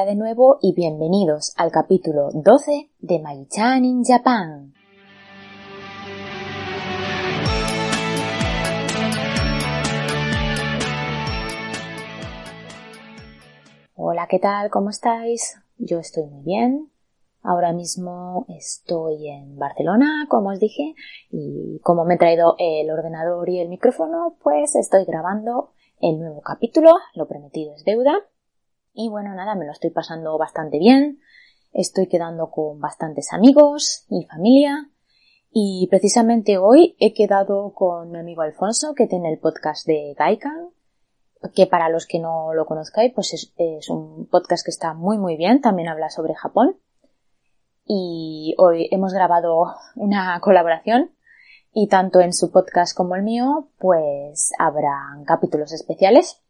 Hola de nuevo y bienvenidos al capítulo 12 de Maichan in Japan. Hola, ¿qué tal? ¿Cómo estáis? Yo estoy muy bien. Ahora mismo estoy en Barcelona, como os dije, y como me he traído el ordenador y el micrófono, pues estoy grabando el nuevo capítulo, lo prometido es deuda. Y bueno, nada, me lo estoy pasando bastante bien. Estoy quedando con bastantes amigos y familia. Y precisamente hoy he quedado con mi amigo Alfonso, que tiene el podcast de Gaikan, que para los que no lo conozcáis, pues es, un podcast que está muy muy bien, también habla sobre Japón. Y hoy hemos grabado una colaboración y tanto en su podcast como el mío, pues habrán capítulos especiales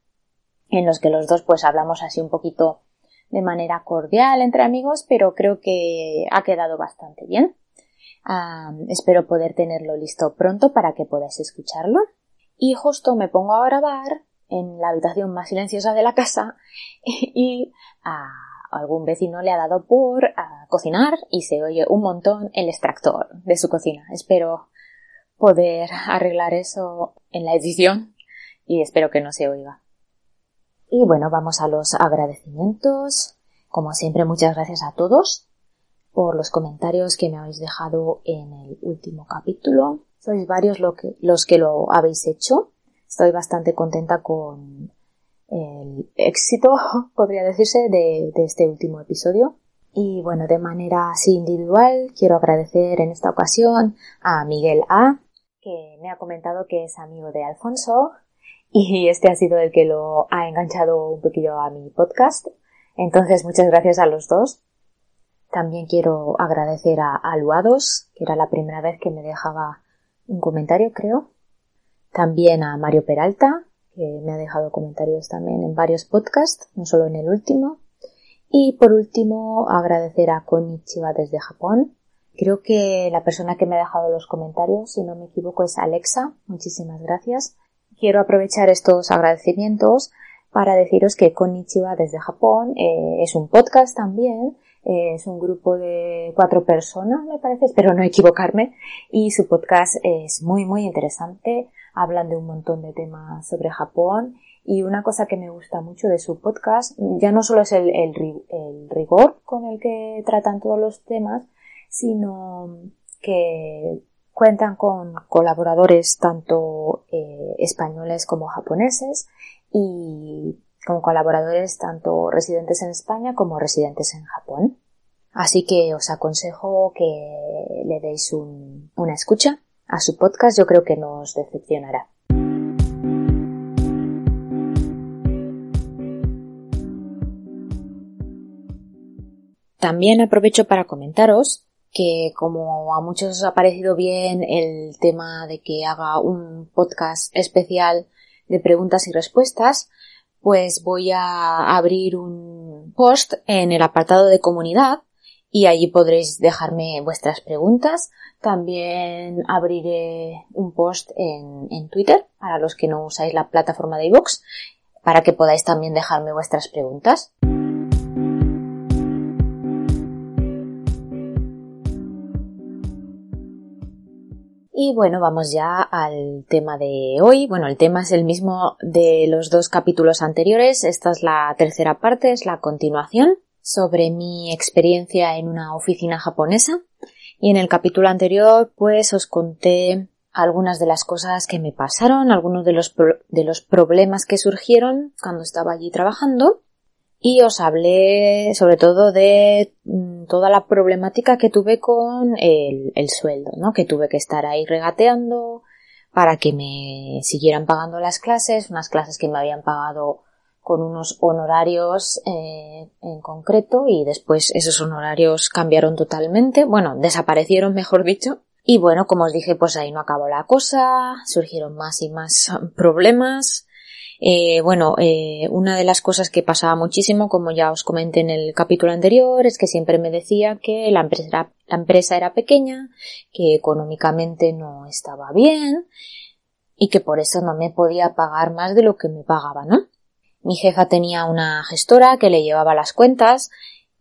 en los que los dos pues hablamos así un poquito de manera cordial entre amigos, pero creo que ha quedado bastante bien. espero poder tenerlo listo pronto para que podáis escucharlo. Y justo me pongo a grabar en la habitación más silenciosa de la casa y a algún vecino le ha dado por cocinar y se oye un montón el extractor de su cocina. Espero poder arreglar eso en la edición y espero que no se oiga. Y bueno, vamos a los agradecimientos. Como siempre, muchas gracias a todos por los comentarios que me habéis dejado en el último capítulo. Sois varios que, los que lo habéis hecho. Estoy bastante contenta con el éxito, podría decirse, de, de este último episodio. Y bueno, de manera así individual, quiero agradecer en esta ocasión a Miguel A, que me ha comentado que es amigo de Alfonso y este ha sido el que lo ha enganchado un poquillo a mi podcast. Entonces, muchas gracias a los dos. También quiero agradecer a Aluados, que era la primera vez que me dejaba un comentario, creo. También a Mario Peralta, que me ha dejado comentarios también en varios podcasts, no solo en el último. Y por último, agradecer a Konichiwa desde Japón. Creo que la persona que me ha dejado los comentarios, si no me equivoco, es Alexa. Muchísimas gracias quiero aprovechar estos agradecimientos para deciros que Konnichiwa desde Japón eh, es un podcast también, eh, es un grupo de cuatro personas, me parece, espero no equivocarme, y su podcast es muy, muy interesante, hablan de un montón de temas sobre Japón, y una cosa que me gusta mucho de su podcast, ya no solo es el, el rigor con el que tratan todos los temas, sino que Cuentan con colaboradores tanto eh, españoles como japoneses y con colaboradores tanto residentes en España como residentes en Japón. Así que os aconsejo que le deis una escucha a su podcast, yo creo que no os decepcionará. También aprovecho para comentaros que como a muchos os ha parecido bien el tema de que haga un podcast especial de preguntas y respuestas, pues voy a abrir un post en el apartado de comunidad y allí podréis dejarme vuestras preguntas. También abriré un post en, Twitter para los que no usáis la plataforma de iVoox para que podáis también dejarme vuestras preguntas. Y bueno, vamos ya al tema de hoy. Bueno, el tema es el mismo de los dos capítulos anteriores. Esta es la tercera parte, es la continuación sobre mi experiencia en una oficina japonesa. Y en el capítulo anterior, pues os conté algunas de las cosas que me pasaron, algunos de los, de los problemas que surgieron cuando estaba allí trabajando y os hablé sobre todo de mm, toda la problemática que tuve con el, sueldo, ¿no? Que tuve que estar ahí regateando para que me siguieran pagando las clases, unas clases que me habían pagado con unos honorarios eh, en concreto y después esos honorarios cambiaron totalmente, bueno, desaparecieron mejor dicho. Y bueno, como os dije, pues ahí no acabó la cosa, surgieron más y más problemas, eh, bueno, eh, una de las cosas que pasaba muchísimo, como ya os comenté en el capítulo anterior, es que siempre me decía que la empresa era, la empresa era pequeña, que económicamente no estaba bien y que por eso no me podía pagar más de lo que me pagaba, ¿no? Mi jefa tenía una gestora que le llevaba las cuentas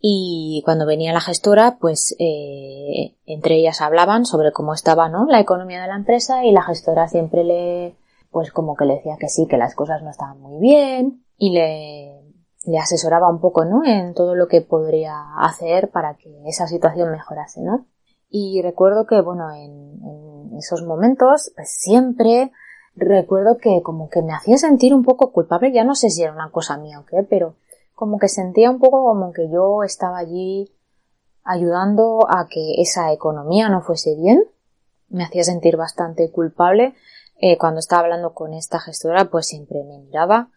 y cuando venía la gestora, pues eh, entre ellas hablaban sobre cómo estaba ¿no? la economía de la empresa y la gestora siempre le, pues como que le decía que sí, que las cosas no estaban muy bien y le, le asesoraba un poco, ¿no? En todo lo que podría hacer para que esa situación mejorase, ¿no? Y recuerdo que, bueno, en, en esos momentos, pues siempre recuerdo que como que me hacía sentir un poco culpable, ya no sé si era una cosa mía o qué, pero como que sentía un poco como que yo estaba allí ayudando a que esa economía no fuese bien. Me hacía sentir bastante culpable. Eh, cuando estaba hablando con esta gestora, pues siempre me miraba.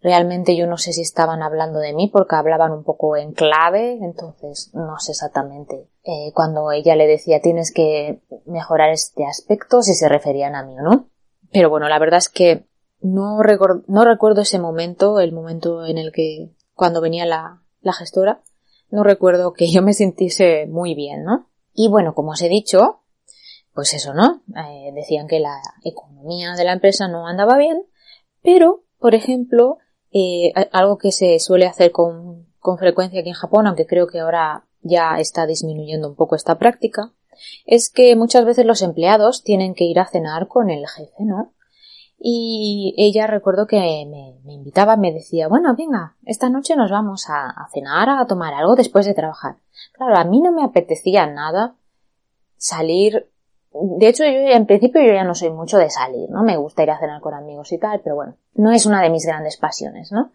Realmente yo no sé si estaban hablando de mí porque hablaban un poco en clave, entonces no sé exactamente eh, cuando ella le decía tienes que mejorar este aspecto si se referían a mí o no. Pero bueno, la verdad es que no, no recuerdo ese momento, el momento en el que cuando venía la, la gestora, no recuerdo que yo me sintiese muy bien, ¿no? Y bueno, como os he dicho, pues eso, ¿no? Eh, decían que la economía de la empresa no andaba bien, pero, por ejemplo, eh, algo que se suele hacer con, con frecuencia aquí en Japón, aunque creo que ahora ya está disminuyendo un poco esta práctica, es que muchas veces los empleados tienen que ir a cenar con el jefe, ¿no? Y ella recuerdo que me, invitaba, me decía, bueno, venga, esta noche nos vamos a, cenar, a tomar algo después de trabajar. Claro, a mí no me apetecía nada salir. De hecho, yo en principio yo ya no soy mucho de salir, ¿no? Me gusta ir a cenar con amigos y tal, pero bueno, no es una de mis grandes pasiones, ¿no?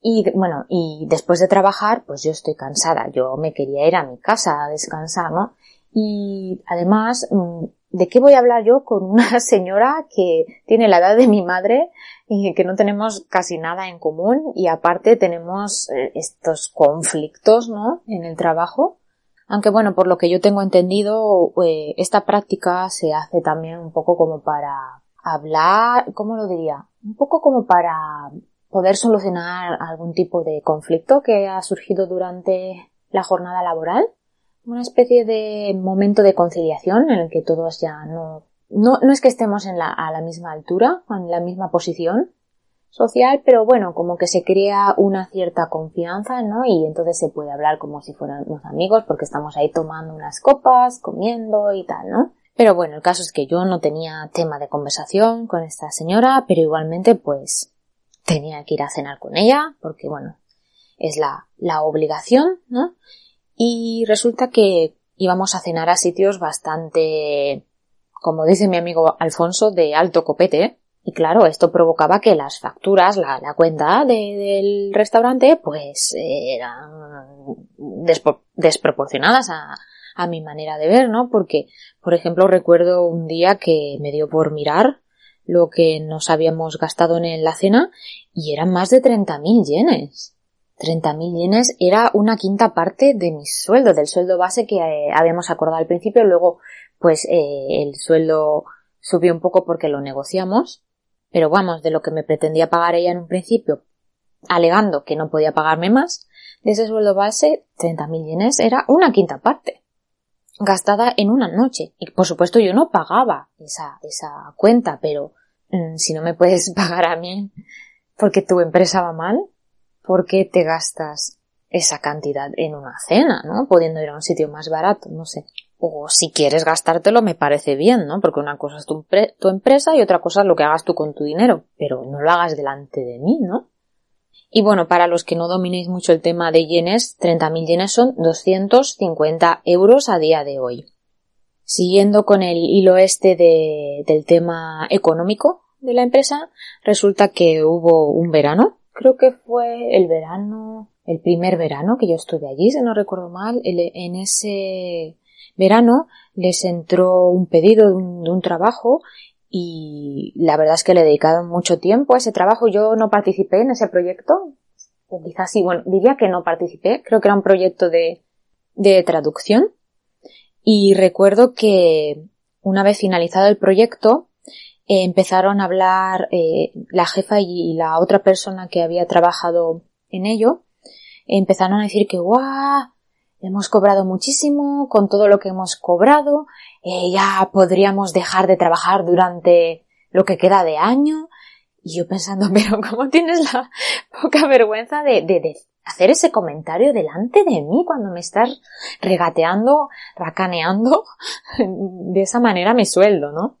Y bueno, y después de trabajar, pues yo estoy cansada. Yo me quería ir a mi casa a descansar, ¿no? Y además, mm, ¿de qué voy a hablar yo con una señora que tiene la edad de mi madre y que no tenemos casi nada en común y aparte tenemos eh, estos conflictos, ¿no? En el trabajo. Aunque bueno, por lo que yo tengo entendido, eh, esta práctica se hace también un poco como para hablar, ¿cómo lo diría? Un poco como para poder solucionar algún tipo de conflicto que ha surgido durante la jornada laboral una especie de momento de conciliación en el que todos ya no, no, no es que estemos en la, a la misma altura, en la misma posición social, pero bueno, como que se crea una cierta confianza, ¿no? Y entonces se puede hablar como si fueran unos amigos porque estamos ahí tomando unas copas, comiendo y tal, ¿no? Pero bueno, el caso es que yo no tenía tema de conversación con esta señora, pero igualmente pues tenía que ir a cenar con ella porque bueno, es la, la obligación, ¿no? y resulta que íbamos a cenar a sitios bastante, como dice mi amigo Alfonso, de alto copete. Y claro, esto provocaba que las facturas, la, cuenta del restaurante, pues eran desproporcionadas a, a mi manera de ver, ¿no? Porque, por ejemplo, recuerdo un día que me dio por mirar lo que nos habíamos gastado en la cena y eran más de 30.000 yenes. 30.000 yenes era una quinta parte de mi sueldo, del sueldo base que eh, habíamos acordado al principio. Luego, pues eh, el sueldo subió un poco porque lo negociamos. Pero vamos, de lo que me pretendía pagar ella en un principio, alegando que no podía pagarme más, de ese sueldo base, 30.000 yenes era una quinta parte. Gastada en una noche. Y por supuesto yo no pagaba esa, esa cuenta, pero mm, si no me puedes pagar a mí porque tu empresa va mal, ¿por qué te gastas esa cantidad en una cena, ¿no? Pudiendo ir a un sitio más barato, no sé. O si quieres gastártelo me parece bien, ¿no? Porque una cosa es tu, empresa y otra cosa es lo que hagas tú con tu dinero. Pero no lo hagas delante de mí, ¿no? Y bueno, para los que no dominéis mucho el tema de yenes, 30.000 yenes son 250 euros a día de hoy. Siguiendo con el hilo este del tema económico de la empresa, resulta que hubo un verano creo que fue el verano, el primer verano que yo estuve allí, si no recuerdo mal, en ese verano les entró un pedido de un, trabajo y la verdad es que le he dedicado mucho tiempo a ese trabajo. Yo no participé en ese proyecto, o quizás sí, bueno, diría que no participé, creo que era un proyecto de, de traducción. Y recuerdo que una vez finalizado el proyecto, eh, empezaron a hablar eh, la jefa y la otra persona que había trabajado en ello, empezaron a decir que guau, hemos cobrado muchísimo con todo lo que hemos cobrado, eh, ya podríamos dejar de trabajar durante lo que queda de año Y yo pensando, pero ¿cómo tienes la poca vergüenza de, de, de hacer ese comentario delante de mí cuando me estás regateando, racaneando de esa manera mi sueldo, ¿no?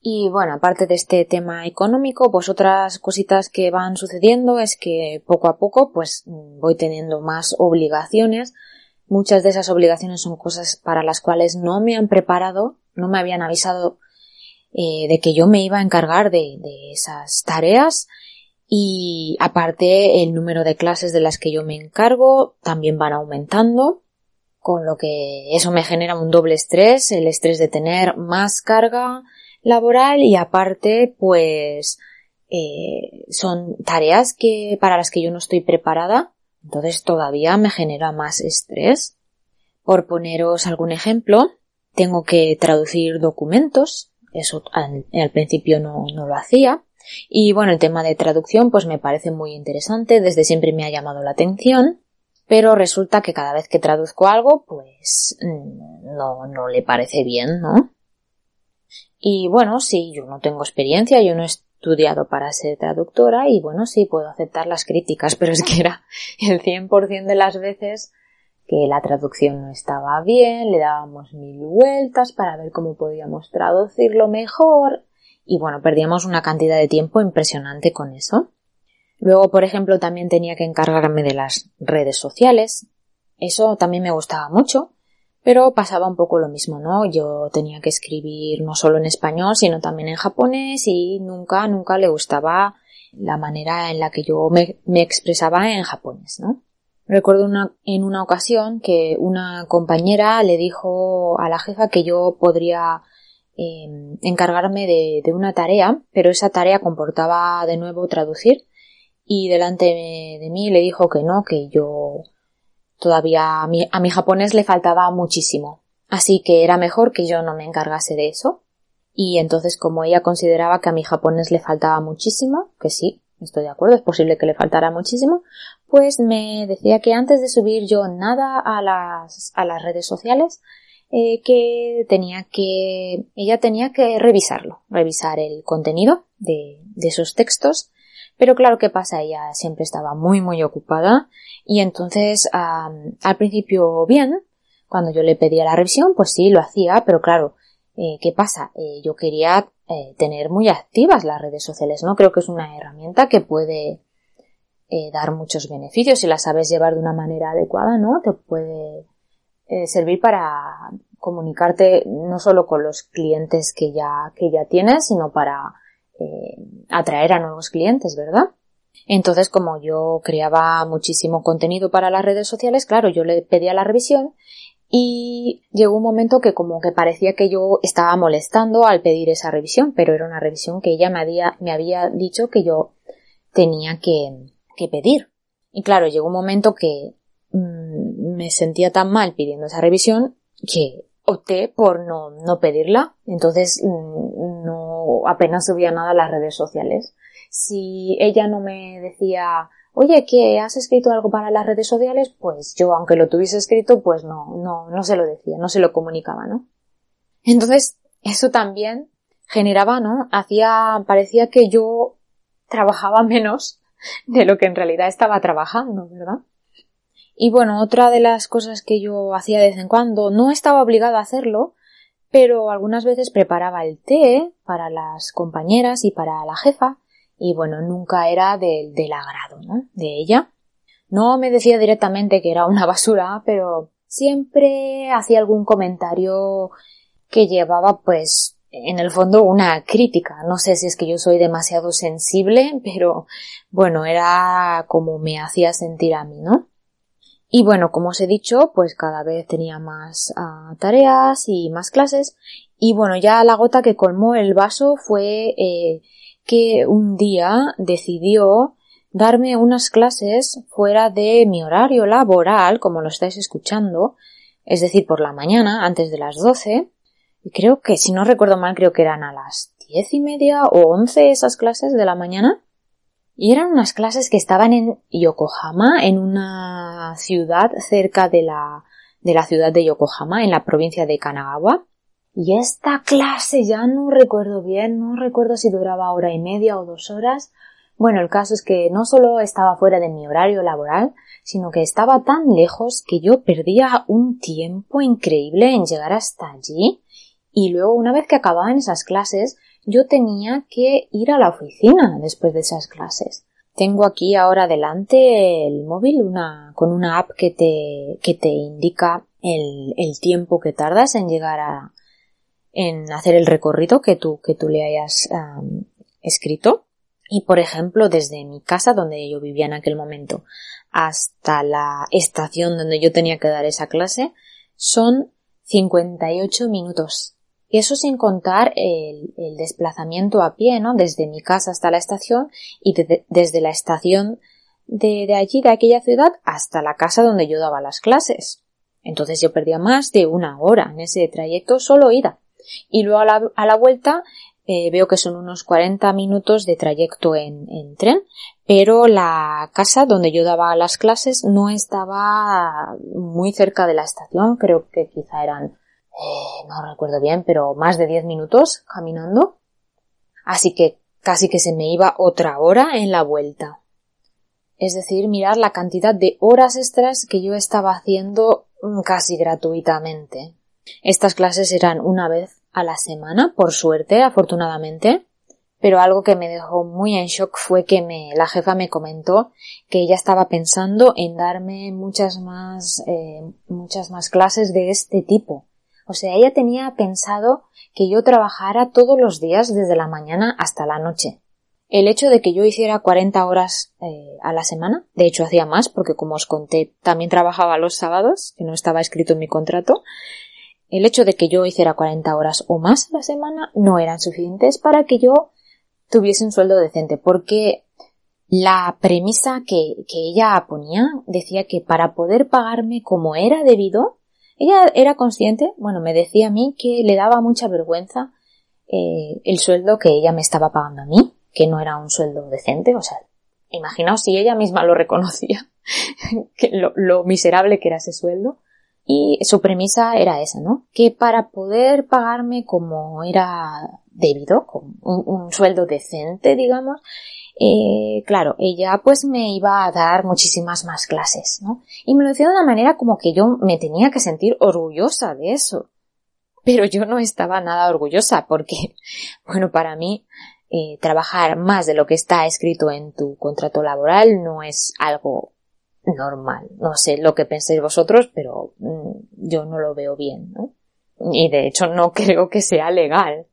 Y bueno, aparte de este tema económico, pues otras cositas que van sucediendo es que poco a poco pues voy teniendo más obligaciones. Muchas de esas obligaciones son cosas para las cuales no me han preparado, no me habían avisado eh, de que yo me iba a encargar de, esas tareas. Y aparte el número de clases de las que yo me encargo también van aumentando con lo que eso me genera un doble estrés, el estrés de tener más carga laboral y aparte pues eh, son tareas que para las que yo no estoy preparada, entonces todavía me genera más estrés. Por poneros algún ejemplo, tengo que traducir documentos, eso al, principio no, no lo hacía, y bueno, el tema de traducción pues me parece muy interesante, desde siempre me ha llamado la atención, pero resulta que cada vez que traduzco algo pues mm, no, no le parece bien, ¿no? Y bueno, sí, yo no tengo experiencia, yo no he estudiado para ser traductora y bueno, sí puedo aceptar las críticas, pero es que era el 100% de las veces que la traducción no estaba bien, le dábamos mil vueltas para ver cómo podíamos traducirlo mejor y bueno, perdíamos una cantidad de tiempo impresionante con eso. Luego, por ejemplo, también tenía que encargarme de las redes sociales. Eso también me gustaba mucho, pero pasaba un poco lo mismo, ¿no? Yo tenía que escribir no solo en español, sino también en japonés y nunca, nunca le gustaba la manera en la que yo me, expresaba en japonés, ¿no? Recuerdo una, en una ocasión que una compañera le dijo a la jefa que yo podría eh, encargarme de, una tarea, pero esa tarea comportaba de nuevo traducir y delante de mí le dijo que no, que yo todavía a mi, a mi japonés le faltaba muchísimo. Así que era mejor que yo no me encargase de eso. Y entonces como ella consideraba que a mi japonés le faltaba muchísimo, que sí, estoy de acuerdo, es posible que le faltara muchísimo, pues me decía que antes de subir yo nada a las, a las redes sociales, eh, que tenía que, ella tenía que revisarlo, revisar el contenido de, de esos textos. Pero claro, ¿qué pasa? Ella siempre estaba muy, muy ocupada y entonces al principio bien, cuando yo le pedía la revisión, pues sí, lo hacía, pero claro, eh, ¿qué pasa? Eh, yo quería eh, tener muy activas las redes sociales, ¿no? Creo que es una herramienta que puede eh, dar muchos beneficios si la sabes llevar de una manera adecuada, ¿no? Te puede eh, servir para comunicarte no solo con los clientes que ya, que ya tienes, sino para eh, atraer a nuevos clientes, ¿verdad? Entonces, como yo creaba muchísimo contenido para las redes sociales, claro, yo le pedía la revisión y llegó un momento que como que parecía que yo estaba molestando al pedir esa revisión, pero era una revisión que ella me había, me había dicho que yo tenía que, que pedir. Y claro, llegó un momento que mmm, me sentía tan mal pidiendo esa revisión que opté por no, no pedirla. Entonces mmm, apenas subía nada a las redes sociales. Si ella no me decía, oye, que has escrito algo para las redes sociales, pues yo, aunque lo tuviese escrito, pues no, no, no se lo decía, no se lo comunicaba, ¿no? Entonces, eso también generaba, ¿no? Hacía, parecía que yo trabajaba menos de lo que en realidad estaba trabajando, ¿verdad? Y bueno, otra de las cosas que yo hacía de vez en cuando, no estaba obligada a hacerlo, pero algunas veces preparaba el té para las compañeras y para la jefa, y bueno, nunca era del, del agrado, ¿no? De ella. No me decía directamente que era una basura, pero siempre hacía algún comentario que llevaba pues en el fondo una crítica. No sé si es que yo soy demasiado sensible, pero bueno, era como me hacía sentir a mí, ¿no? Y bueno, como os he dicho, pues cada vez tenía más uh, tareas y más clases. Y bueno, ya la gota que colmó el vaso fue eh, que un día decidió darme unas clases fuera de mi horario laboral, como lo estáis escuchando, es decir, por la mañana, antes de las 12, y creo que, si no recuerdo mal, creo que eran a las diez y media o once esas clases de la mañana, y eran unas clases que estaban en Yokohama, en una ciudad cerca de la, de la ciudad de Yokohama, en la provincia de Kanagawa, Y esta clase ya no recuerdo bien, no recuerdo si duraba hora y media o dos horas. Bueno, el caso es que no solo estaba fuera de mi horario laboral, sino que estaba tan lejos que yo perdía un tiempo increíble en llegar hasta allí y luego una vez que acababan esas clases yo tenía que ir a la oficina después de esas clases. Tengo aquí ahora delante el móvil una, con una app que te, que te indica el, el tiempo que tardas en llegar a, en hacer el recorrido que tú, que tú le hayas escrito. Y por ejemplo, desde mi casa donde yo vivía en aquel momento hasta la estación donde yo tenía que dar esa clase son 58 minutos. Y eso sin contar el, desplazamiento a pie, ¿no? Desde mi casa hasta la estación y desde la estación de, allí, de aquella ciudad, hasta la casa donde yo daba las clases. Entonces yo perdía más de una hora en ese trayecto solo ida. Y luego a la, a la vuelta eh, veo que son unos 40 minutos de trayecto en, en, tren, pero la casa donde yo daba las clases no estaba muy cerca de la estación, creo que quizá eran, eh, no recuerdo bien, pero más de 10 minutos caminando. Así que casi que se me iba otra hora en la vuelta. Es decir, mirar la cantidad de horas extras que yo estaba haciendo mm, casi gratuitamente. Estas clases eran una vez a la semana, por suerte, afortunadamente. Pero algo que me dejó muy en shock fue que la jefa me comentó que ella estaba pensando en darme muchas más, eh, muchas más clases de este tipo. O sea, ella tenía pensado que yo trabajara todos los días desde la mañana hasta la noche. El hecho de que yo hiciera 40 horas eh, a la semana, de hecho hacía más porque como os conté también trabajaba los sábados, que no estaba escrito en mi contrato, el hecho de que yo hiciera 40 horas o más a la semana no eran suficientes para que yo tuviese un sueldo decente, porque la premisa que, ella ponía decía que para poder pagarme como era debido, ella era consciente, bueno, me decía a mí que le daba mucha vergüenza eh, el sueldo que ella me estaba pagando a mí, que no era un sueldo decente, o sea, imaginaos si ella misma lo reconocía, que lo miserable que era ese sueldo, y su premisa era esa, ¿no? Que para poder pagarme como era debido, un, sueldo decente, digamos, eh, claro, ella pues me iba a dar muchísimas más clases, ¿no? Y me lo decía de una manera como que yo me tenía que sentir orgullosa de eso. Pero yo no estaba nada orgullosa porque, bueno, para mí, eh, trabajar más de lo que está escrito en tu contrato laboral no es algo normal. No sé lo que penséis vosotros, pero mm, yo no lo veo bien, ¿no? Y de hecho no creo que sea legal.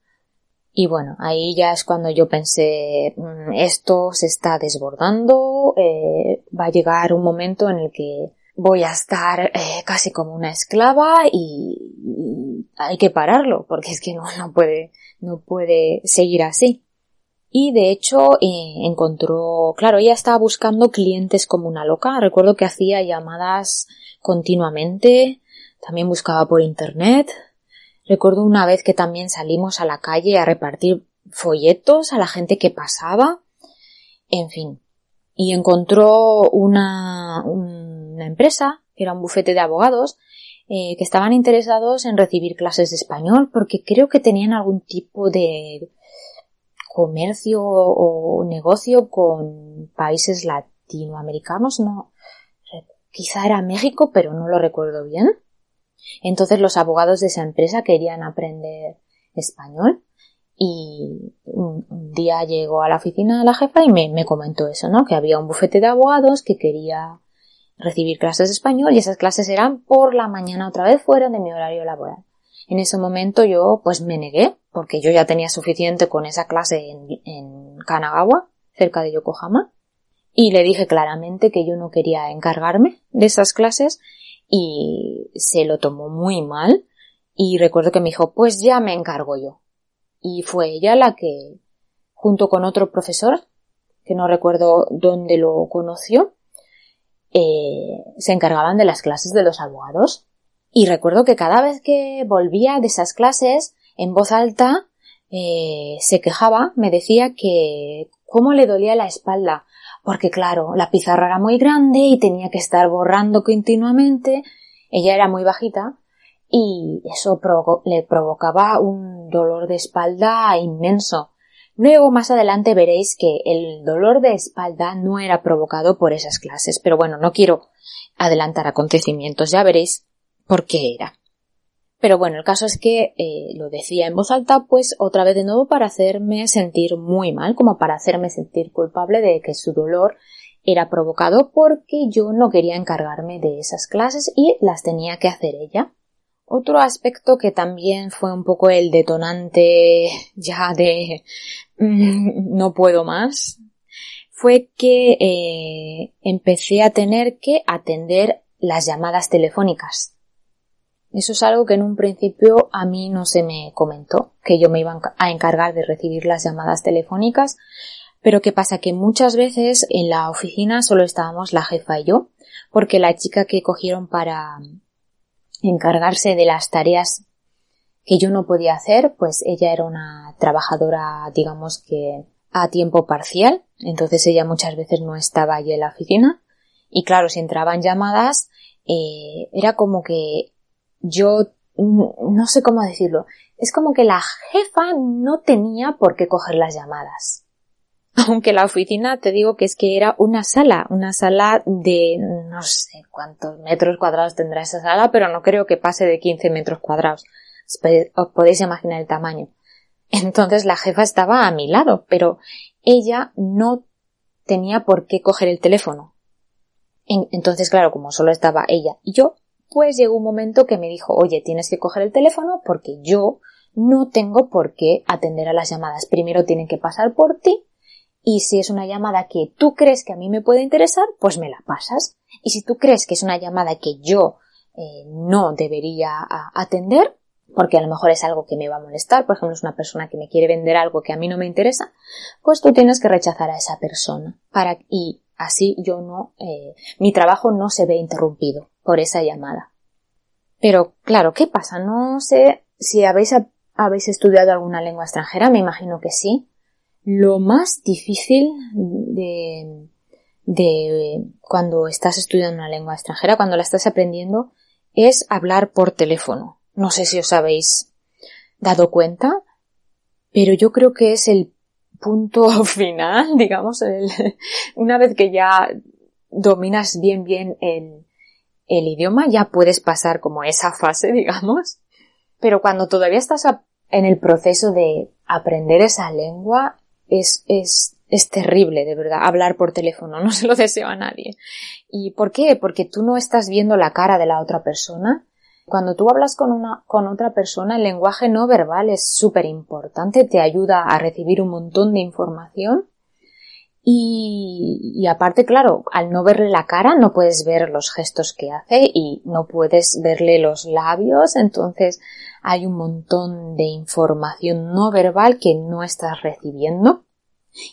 Y bueno, ahí ya es cuando yo pensé, mm, esto se está desbordando, eh, va a llegar un momento en el que voy a estar eh, casi como una esclava y, hay que pararlo, porque es que no, no puede, no puede seguir así y de hecho eh, encontró, claro, ella estaba buscando clientes como una loca. Recuerdo que hacía llamadas continuamente, también buscaba por internet. Recuerdo una vez que también salimos a la calle a repartir folletos a la gente que pasaba. En fin. Y encontró una, una empresa, que era un bufete de abogados, eh, que estaban interesados en recibir clases de español porque creo que tenían algún tipo de comercio o negocio con países latinoamericanos, no, quizá era México, pero no lo recuerdo bien. Entonces los abogados de esa empresa querían aprender español y un, día llegó a la oficina de la jefa y me, me, comentó eso, ¿no? Que había un bufete de abogados que quería recibir clases de español y esas clases eran por la mañana otra vez fuera de mi horario laboral. En ese momento yo pues me negué porque yo ya tenía suficiente con esa clase en, Kanagawa, cerca de Yokohama, y le dije claramente que yo no quería encargarme de esas clases y se lo tomó muy mal y recuerdo que me dijo pues ya me encargo yo. Y fue ella la que, junto con otro profesor, que no recuerdo dónde lo conoció, eh, se encargaban de las clases de los abogados. Y recuerdo que cada vez que volvía de esas clases, en voz alta eh, se quejaba, me decía que cómo le dolía la espalda, porque claro, la pizarra era muy grande y tenía que estar borrando continuamente, ella era muy bajita, y eso le provocaba un dolor de espalda inmenso. Luego más adelante veréis que el dolor de espalda no era provocado por esas clases, pero bueno, no quiero adelantar acontecimientos, ya veréis por qué era. Pero bueno, el caso es que eh, lo decía en voz alta, pues otra vez de nuevo para hacerme sentir muy mal, como para hacerme sentir culpable de que su dolor era provocado porque yo no quería encargarme de esas clases y las tenía que hacer ella. Otro aspecto que también fue un poco el detonante ya de mm, no puedo más fue que eh, empecé a tener que atender las llamadas telefónicas. Eso es algo que en un principio a mí no se me comentó, que yo me iba a encargar de recibir las llamadas telefónicas, pero ¿qué pasa? Que muchas veces en la oficina solo estábamos la jefa y yo, porque la chica que cogieron para encargarse de las tareas que yo no podía hacer, pues ella era una trabajadora, digamos que a tiempo parcial, entonces ella muchas veces no estaba allí en la oficina, y claro, si entraban llamadas, eh, era como que yo no sé cómo decirlo, es como que la jefa no tenía por qué coger las llamadas. Aunque la oficina te digo que es que era una sala, una sala de no sé cuántos metros cuadrados tendrá esa sala, pero no creo que pase de 15 metros cuadrados. Os podéis imaginar el tamaño. Entonces la jefa estaba a mi lado, pero ella no tenía por qué coger el teléfono. Entonces, claro, como solo estaba ella y yo, pues llegó un momento que me dijo, oye, tienes que coger el teléfono porque yo no tengo por qué atender a las llamadas. Primero tienen que pasar por ti y si es una llamada que tú crees que a mí me puede interesar, pues me la pasas. Y si tú crees que es una llamada que yo eh, no debería atender, porque a lo mejor es algo que me va a molestar, por ejemplo, es una persona que me quiere vender algo que a mí no me interesa, pues tú tienes que rechazar a esa persona para y así yo no, eh, mi trabajo no se ve interrumpido por esa llamada. Pero claro, ¿qué pasa? No sé si habéis, habéis estudiado alguna lengua extranjera, me imagino que sí. Lo más difícil de, de cuando estás estudiando una lengua extranjera, cuando la estás aprendiendo, es hablar por teléfono. No sé si os habéis dado cuenta, pero yo creo que es el punto final, digamos, una vez que ya dominas bien bien el, el idioma ya puedes pasar como esa fase, digamos, pero cuando todavía estás en el proceso de aprender esa lengua es, es, es terrible, de verdad, hablar por teléfono, no se lo deseo a nadie. ¿Y por qué? Porque tú no estás viendo la cara de la otra persona. Cuando tú hablas con una, con otra persona, el lenguaje no verbal es súper importante, te ayuda a recibir un montón de información y, aparte, claro, al no verle la cara no puedes ver los gestos que hace y no puedes verle los labios, entonces hay un montón de información no verbal que no estás recibiendo.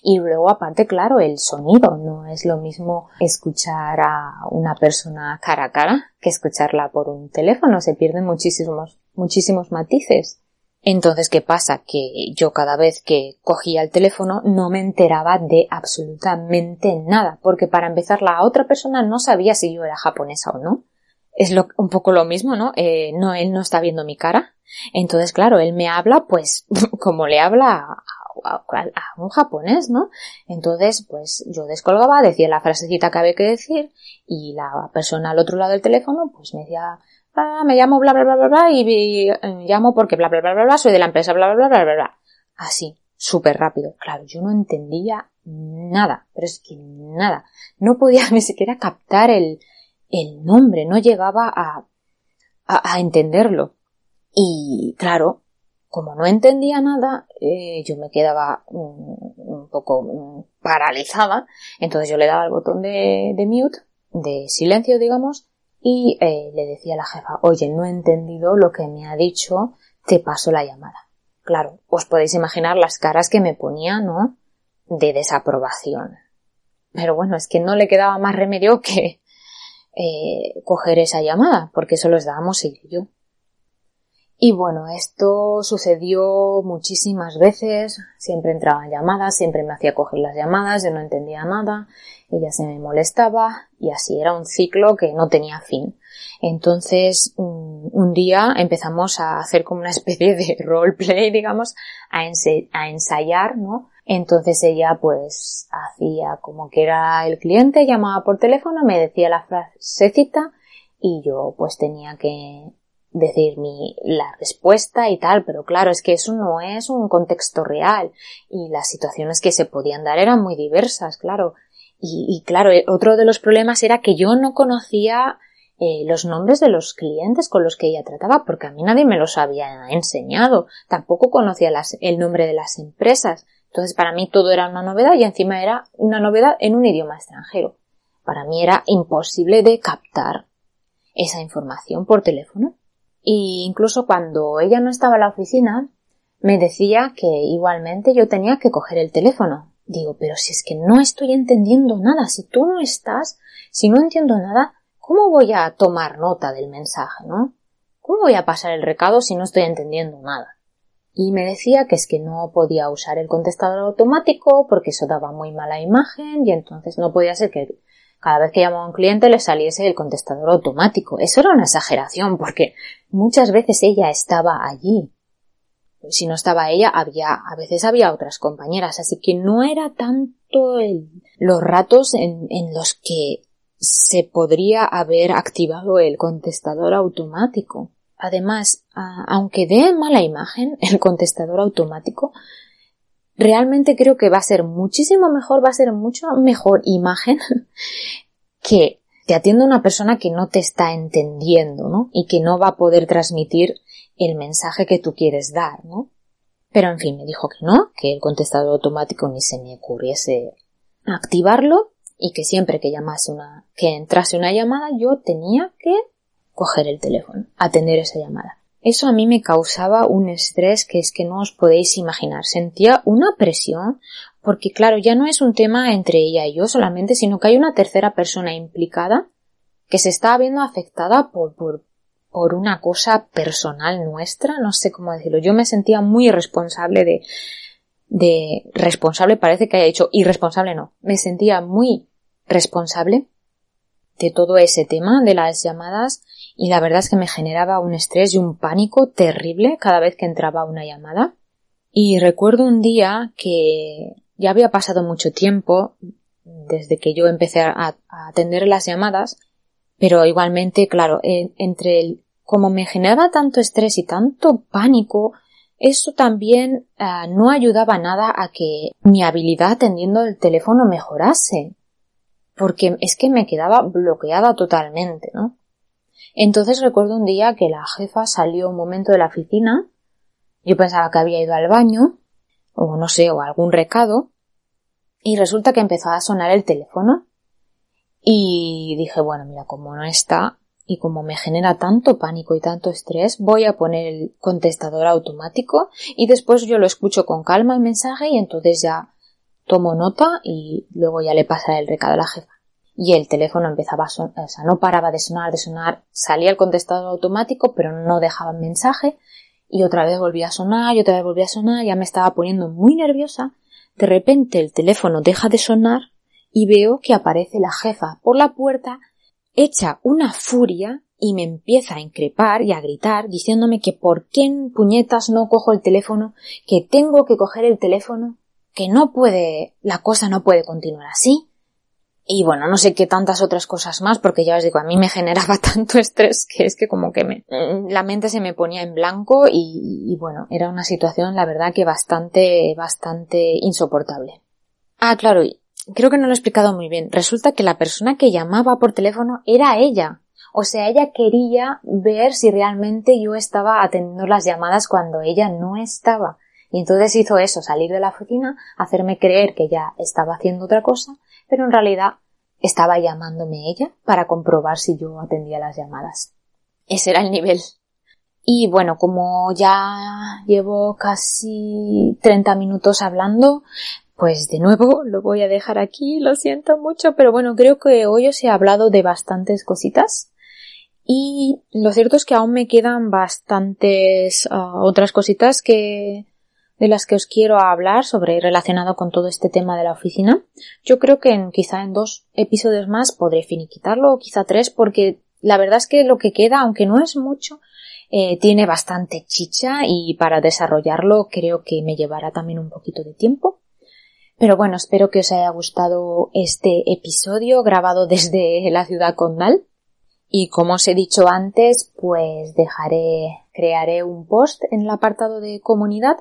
Y luego, aparte, claro, el sonido. No es lo mismo escuchar a una persona cara a cara que escucharla por un teléfono. Se pierden muchísimos, muchísimos matices. Entonces, ¿qué pasa? Que yo cada vez que cogía el teléfono no me enteraba de absolutamente nada, porque para empezar la otra persona no sabía si yo era japonesa o no. Es lo, un poco lo mismo, ¿no? Eh, no, él no está viendo mi cara. Entonces, claro, él me habla, pues, como le habla a, a, un japonés, ¿no? Entonces, pues, yo descolgaba, decía la frasecita que había que decir, y la persona al otro lado del teléfono, pues me decía, me llamo bla bla bla bla bla y, eh, llamo porque bla bla bla bla bla soy de la empresa bla bla bla bla bla Así, súper rápido. Claro, yo no entendía nada, pero es que nada. No podía ni siquiera captar el, el nombre, no llegaba a, a, entenderlo. Y claro, como no entendía nada, eh, yo me quedaba un, poco paralizada. Entonces yo le daba el botón de, de mute, de silencio, digamos, y eh, le decía a la jefa, oye, no he entendido lo que me ha dicho, te paso la llamada. Claro, os podéis imaginar las caras que me ponía, ¿no? De desaprobación. Pero bueno, es que no le quedaba más remedio que eh, coger esa llamada, porque eso los dábamos ella y yo. Y bueno, esto sucedió muchísimas veces, siempre entraban llamadas, siempre me hacía coger las llamadas, yo no entendía nada, ella se me molestaba y así era un ciclo que no tenía fin. Entonces, un, día empezamos a hacer como una especie de roleplay, digamos, a, a ensayar, ¿no? Entonces ella pues hacía como que era el cliente, llamaba por teléfono, me decía la frasecita y yo pues tenía que decir mi, la respuesta y tal, pero claro, es que eso no es un contexto real y las situaciones que se podían dar eran muy diversas, claro. Y, y claro, otro de los problemas era que yo no conocía eh, los nombres de los clientes con los que ella trataba, porque a mí nadie me los había enseñado. Tampoco conocía el nombre de las empresas. Entonces para mí todo era una novedad y encima era una novedad en un idioma extranjero. Para mí era imposible de captar esa información por teléfono. Y incluso cuando ella no estaba en la oficina, me decía que igualmente yo tenía que coger el teléfono. Digo, pero si es que no estoy entendiendo nada, si tú no estás, si no entiendo nada, ¿cómo voy a tomar nota del mensaje, no? ¿Cómo voy a pasar el recado si no estoy entendiendo nada? y me decía que es que no podía usar el contestador automático porque eso daba muy mala imagen y entonces no podía ser que cada vez que llamaba a un cliente le saliese el contestador automático. Eso era una exageración porque muchas veces ella estaba allí. Si no estaba ella, había, a veces había otras compañeras, así que no era tanto los ratos en los que se podría haber activado el contestador automático. Además, aunque dé mala imagen el contestador automático, realmente creo que va a ser muchísimo mejor, va a ser mucho mejor imagen que te atienda una persona que no te está entendiendo, ¿no? Y que no va a poder transmitir el mensaje que tú quieres dar, ¿no? Pero en fin, me dijo que no, que el contestador automático ni se me ocurriese activarlo y que siempre que llamase una, que entrase una llamada yo tenía que coger el teléfono, atender esa llamada. Eso a mí me causaba un estrés que es que no os podéis imaginar. Sentía una presión porque claro, ya no es un tema entre ella y yo solamente, sino que hay una tercera persona implicada que se está viendo afectada por, por, por una cosa personal nuestra, no sé cómo decirlo. Yo me sentía muy responsable de, de responsable parece que haya dicho irresponsable no. Me sentía muy responsable de todo ese tema de las llamadas y la verdad es que me generaba un estrés y un pánico terrible cada vez que entraba una llamada. Y recuerdo un día que ya había pasado mucho tiempo desde que yo empecé a, atender las llamadas, pero igualmente, claro, entre el, como me generaba tanto estrés y tanto pánico, eso también ah, no ayudaba nada a que mi habilidad atendiendo el teléfono mejorase porque es que me quedaba bloqueada totalmente, ¿no? Entonces recuerdo un día que la jefa salió un momento de la oficina, yo pensaba que había ido al baño, o no sé, o algún recado, y resulta que empezó a sonar el teléfono, y dije, bueno, mira, como no está, y como me genera tanto pánico y tanto estrés, voy a poner el contestador automático y después yo lo escucho con calma el mensaje y entonces ya tomo nota y luego ya le pasa el recado a la jefa. Y el teléfono empezaba a sonar, o sea, no paraba de sonar, de sonar, salía el contestador automático, pero no dejaba mensaje, y otra vez volvía a sonar, y otra vez volvía a sonar, ya me estaba poniendo muy nerviosa. De repente el teléfono deja de sonar y veo que aparece la jefa por la puerta, echa una furia y me empieza a increpar y a gritar diciéndome que por qué en puñetas no cojo el teléfono, que tengo que coger el teléfono que no puede, la cosa no puede continuar así. Y bueno, no sé qué tantas otras cosas más, porque ya os digo, a mí me generaba tanto estrés que es que como que me, la mente se me ponía en blanco y, y bueno, era una situación, la verdad, que bastante, bastante insoportable. Ah, claro, creo que no lo he explicado muy bien. Resulta que la persona que llamaba por teléfono era ella. O sea, ella quería ver si realmente yo estaba atendiendo las llamadas cuando ella no estaba. Y entonces hizo eso, salir de la oficina, hacerme creer que ya estaba haciendo otra cosa, pero en realidad estaba llamándome ella para comprobar si yo atendía las llamadas. Ese era el nivel. Y bueno, como ya llevo casi 30 minutos hablando, pues de nuevo lo voy a dejar aquí, lo siento mucho, pero bueno, creo que hoy os he hablado de bastantes cositas. Y lo cierto es que aún me quedan bastantes ah, otras cositas que, de las que os quiero hablar sobre relacionado con todo este tema de la oficina. Yo creo que quizá en dos episodios más podré finiquitarlo o quizá tres porque la verdad es que lo que queda, aunque no es mucho, eh, tiene bastante chicha y para desarrollarlo creo que me llevará también un poquito de tiempo. Pero bueno, espero que os haya gustado este episodio grabado desde la ciudad condal. Y como os he dicho antes, pues dejaré, crearé un post en el apartado de comunidad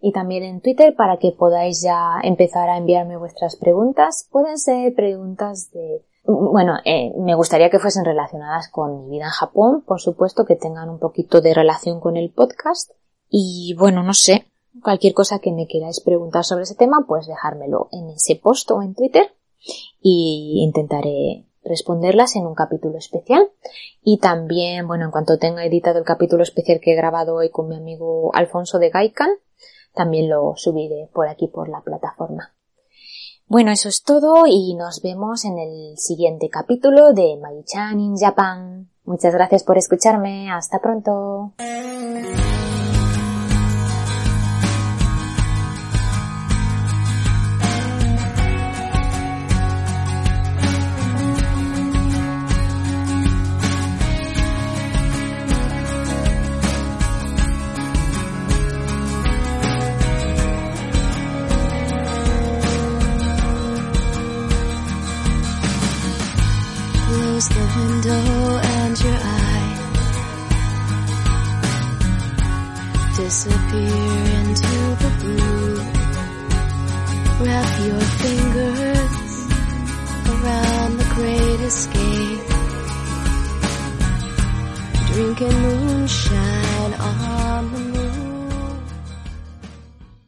y también en Twitter para que podáis ya empezar a enviarme vuestras preguntas. Pueden ser preguntas de, bueno, eh, me gustaría que fuesen relacionadas con mi vida en Japón, por supuesto, que tengan un poquito de relación con el podcast. Y bueno, no sé, cualquier cosa que me queráis preguntar sobre ese tema, pues dejármelo en ese post o en Twitter y intentaré responderlas en un capítulo especial. Y también, bueno, en cuanto tenga editado el capítulo especial que he grabado hoy con mi amigo Alfonso de Gaikan, también lo subiré por aquí por la plataforma. Bueno, eso es todo y nos vemos en el siguiente capítulo de Maichan in Japan. Muchas gracias por escucharme. Hasta pronto.